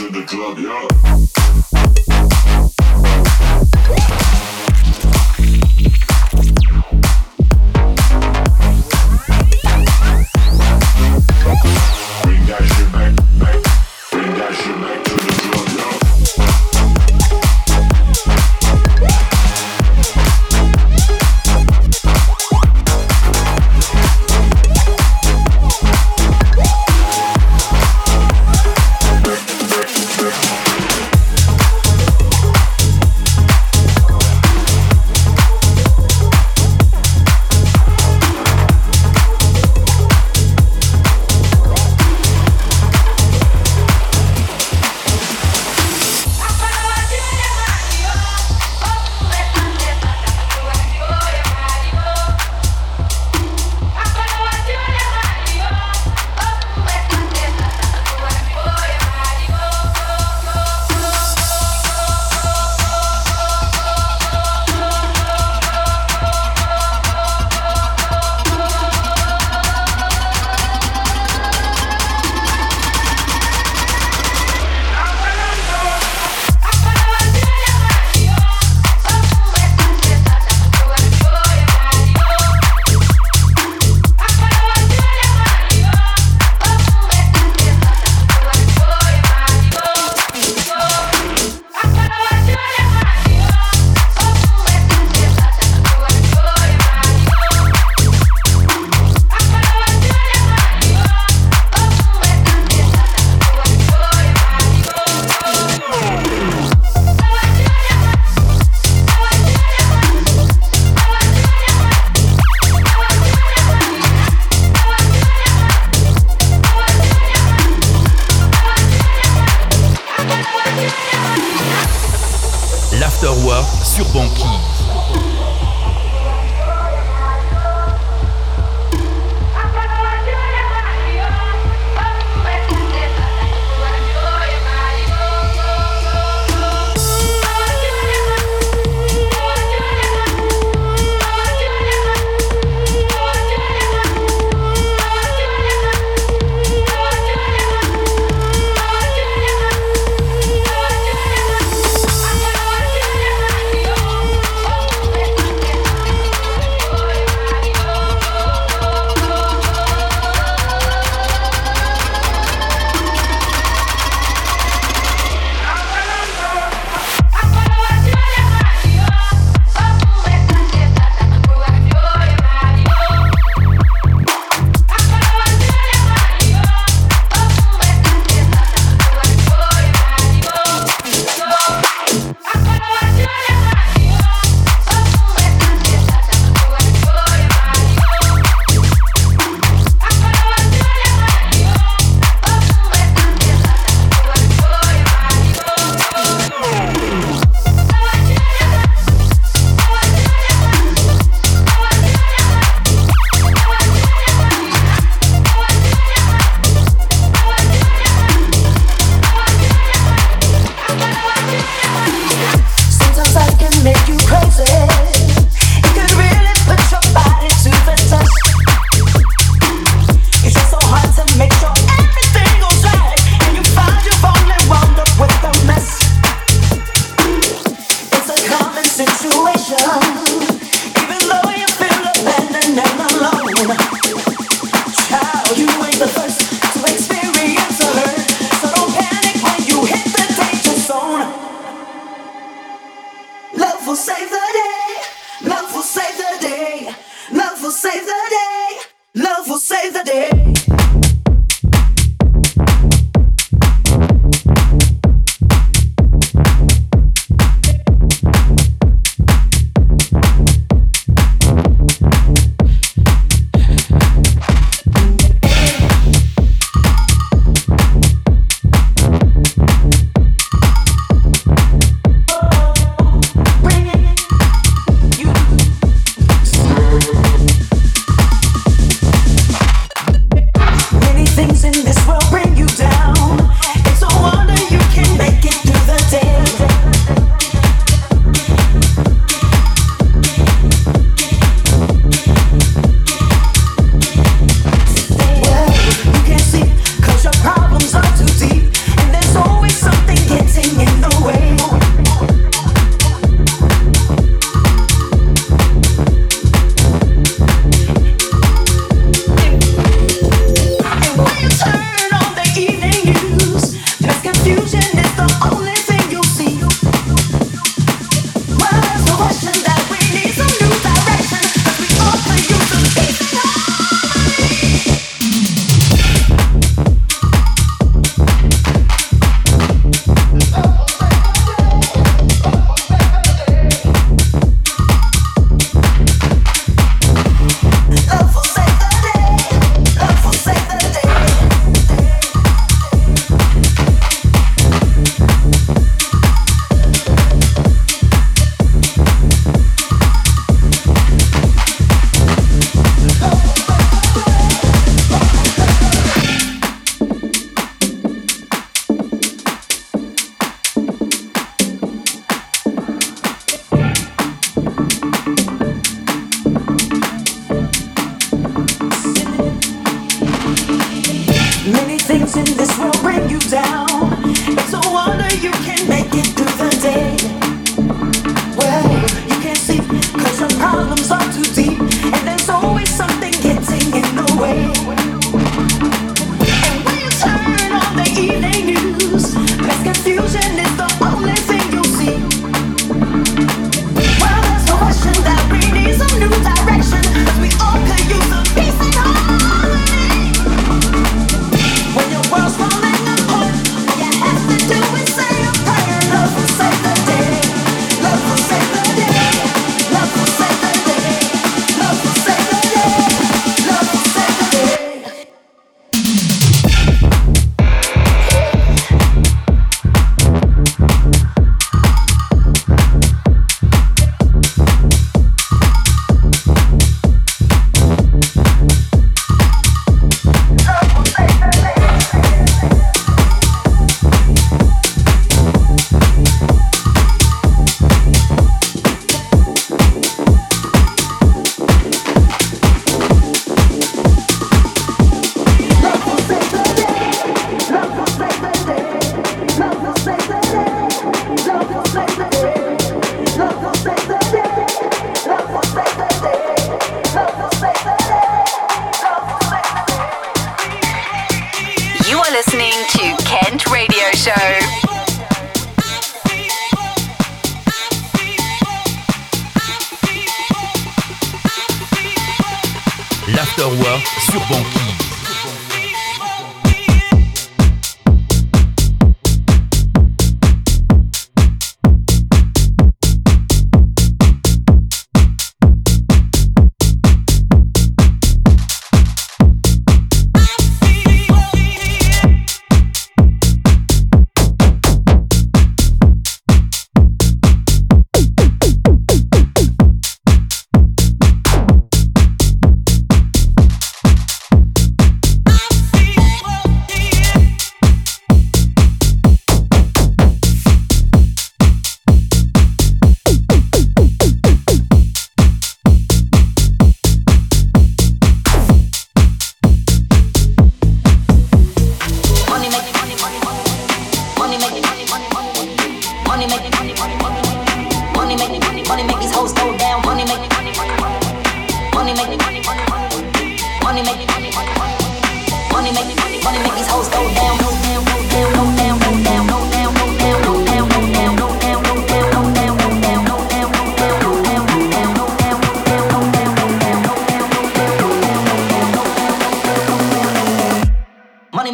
Oh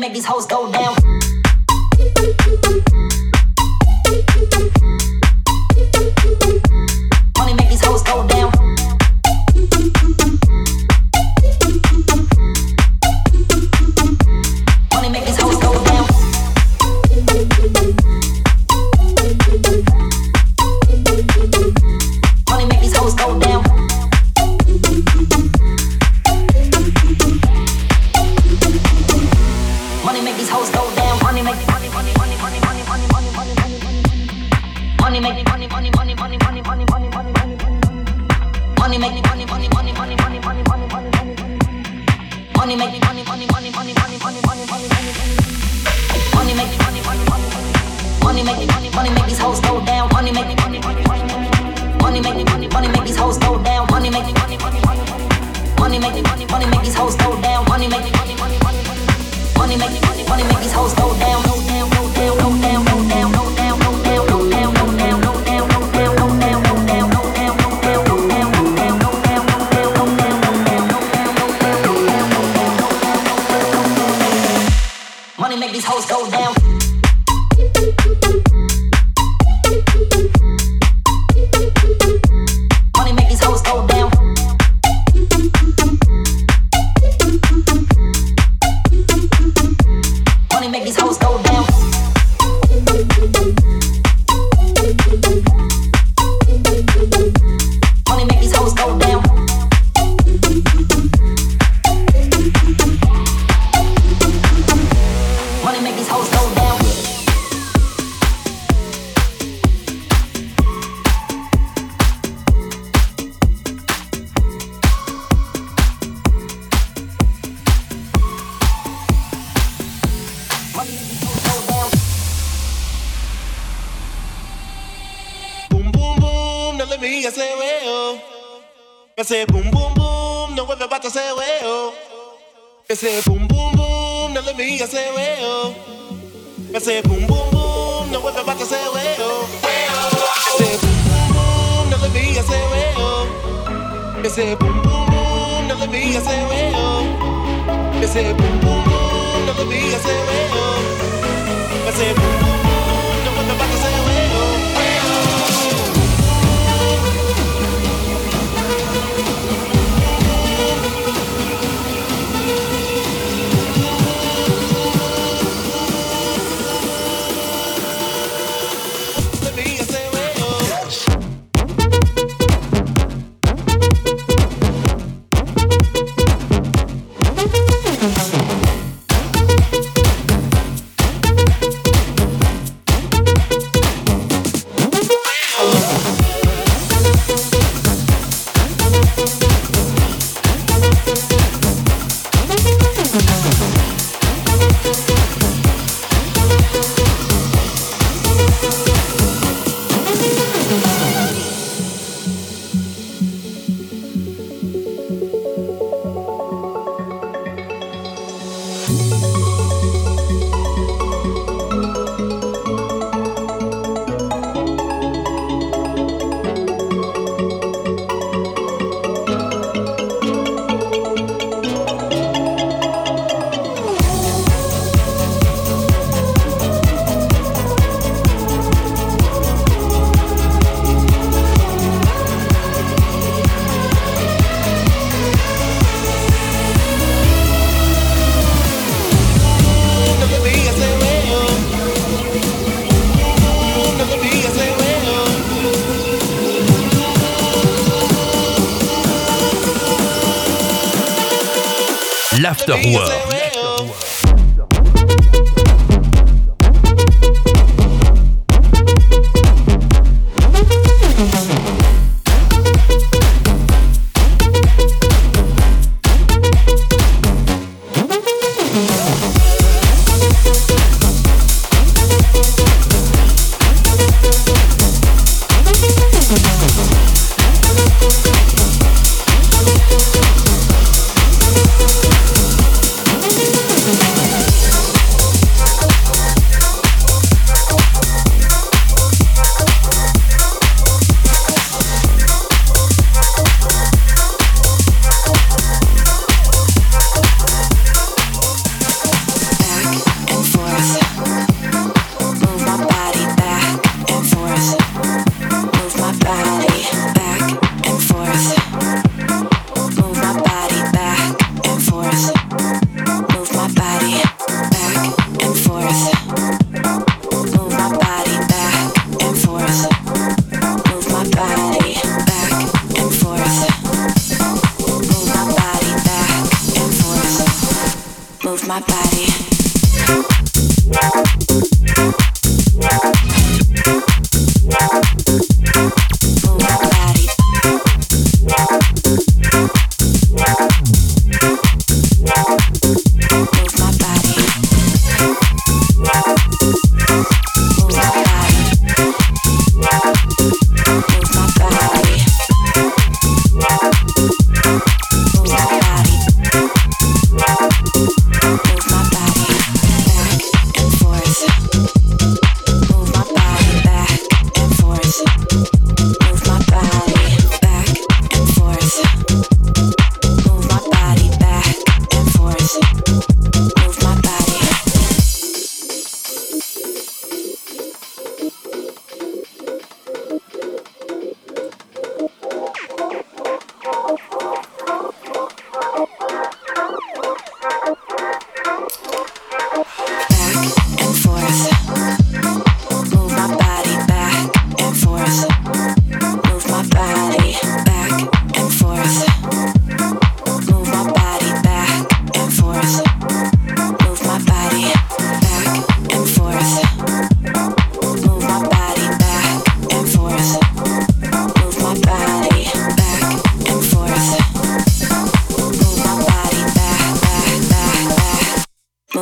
make these hoes go down. say boom boom boom, no we're about to say way oh. I say boom boom boom, no let me I say way oh. I say boom boom boom, no we're about to say way oh. Say boom boom boom, no let me I say way oh. I say boom boom boom, no let me I say way oh. I say boom boom boom, no let me I say way oh. I say boom boom.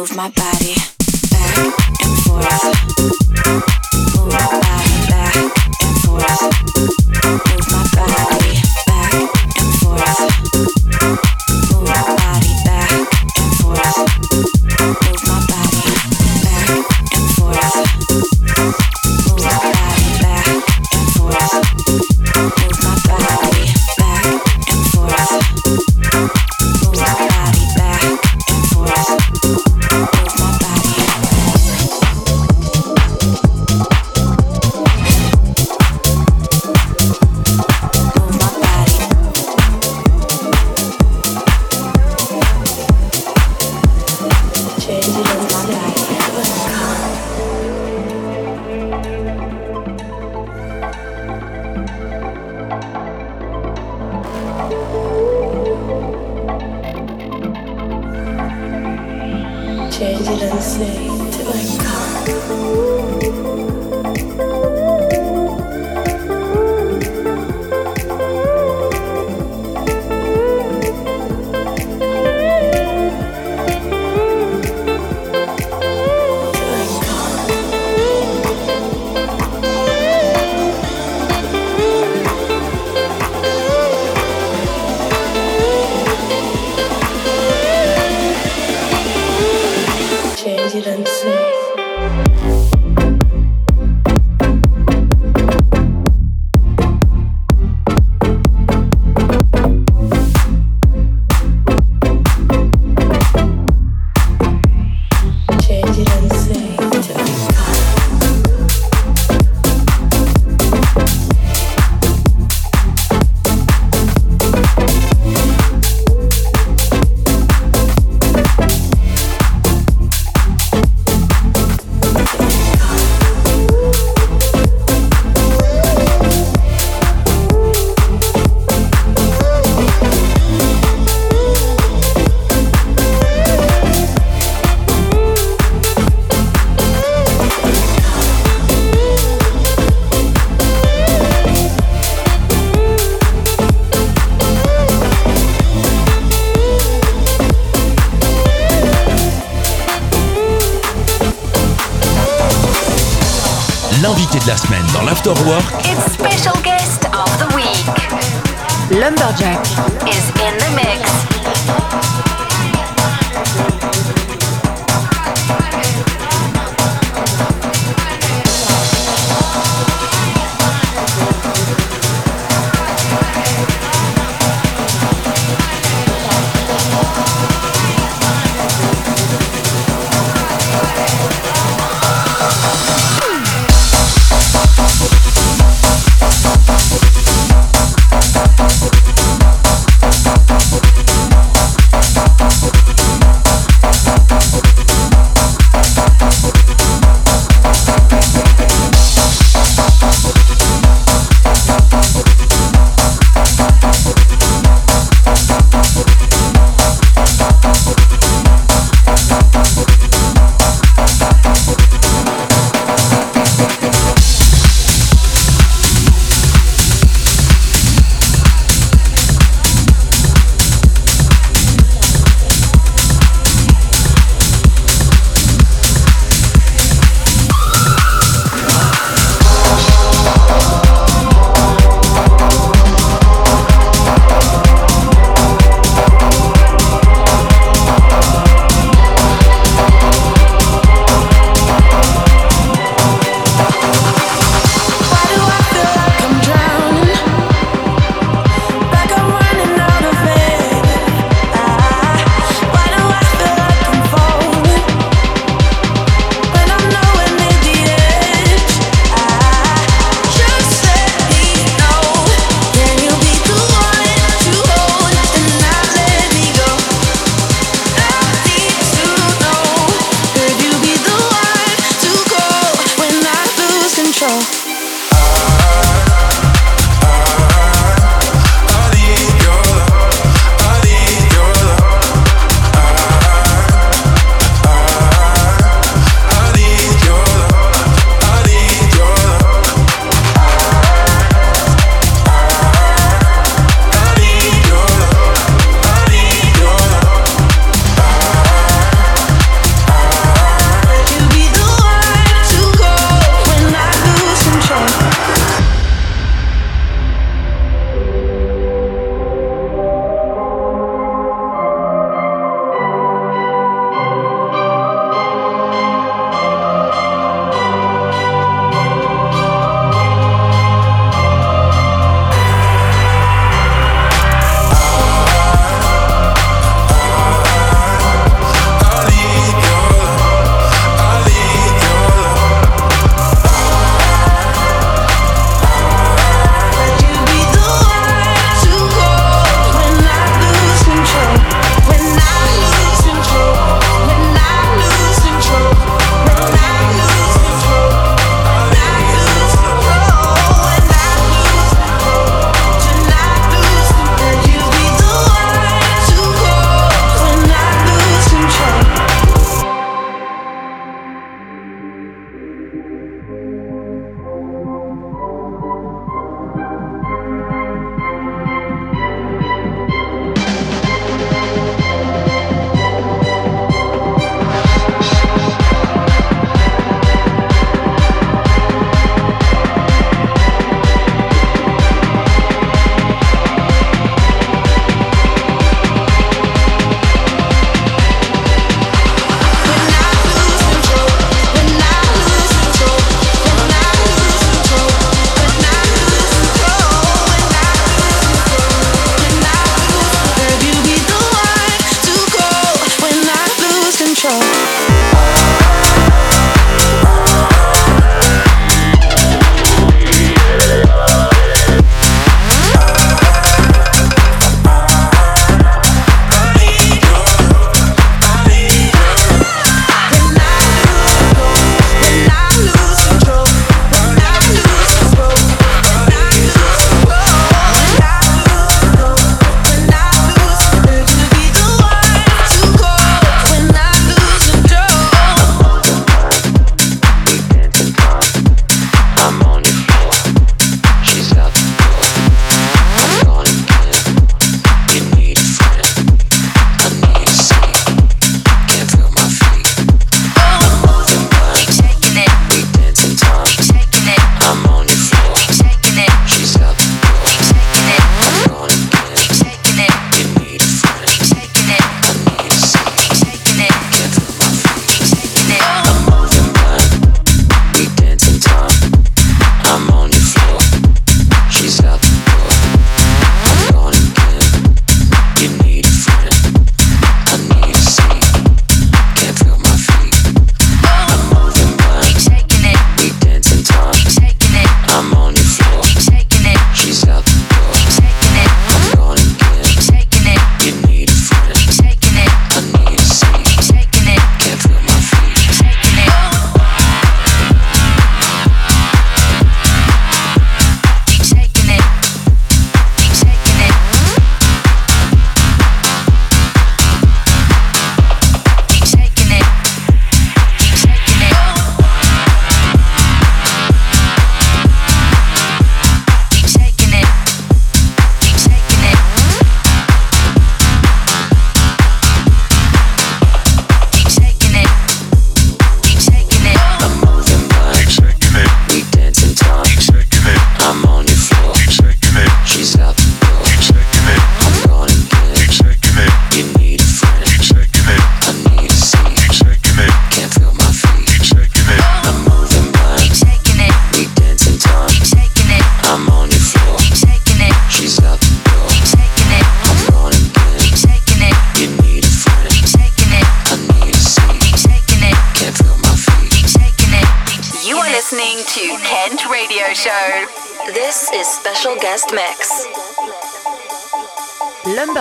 It's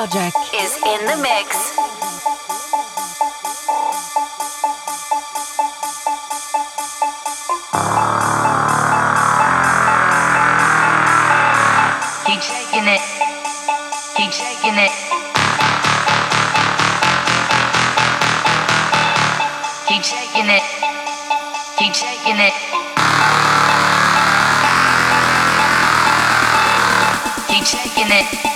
Is in the mix. Keep shaking it. Keep shaking it. Keep shaking it. Keep shaking it. Keep shaking it.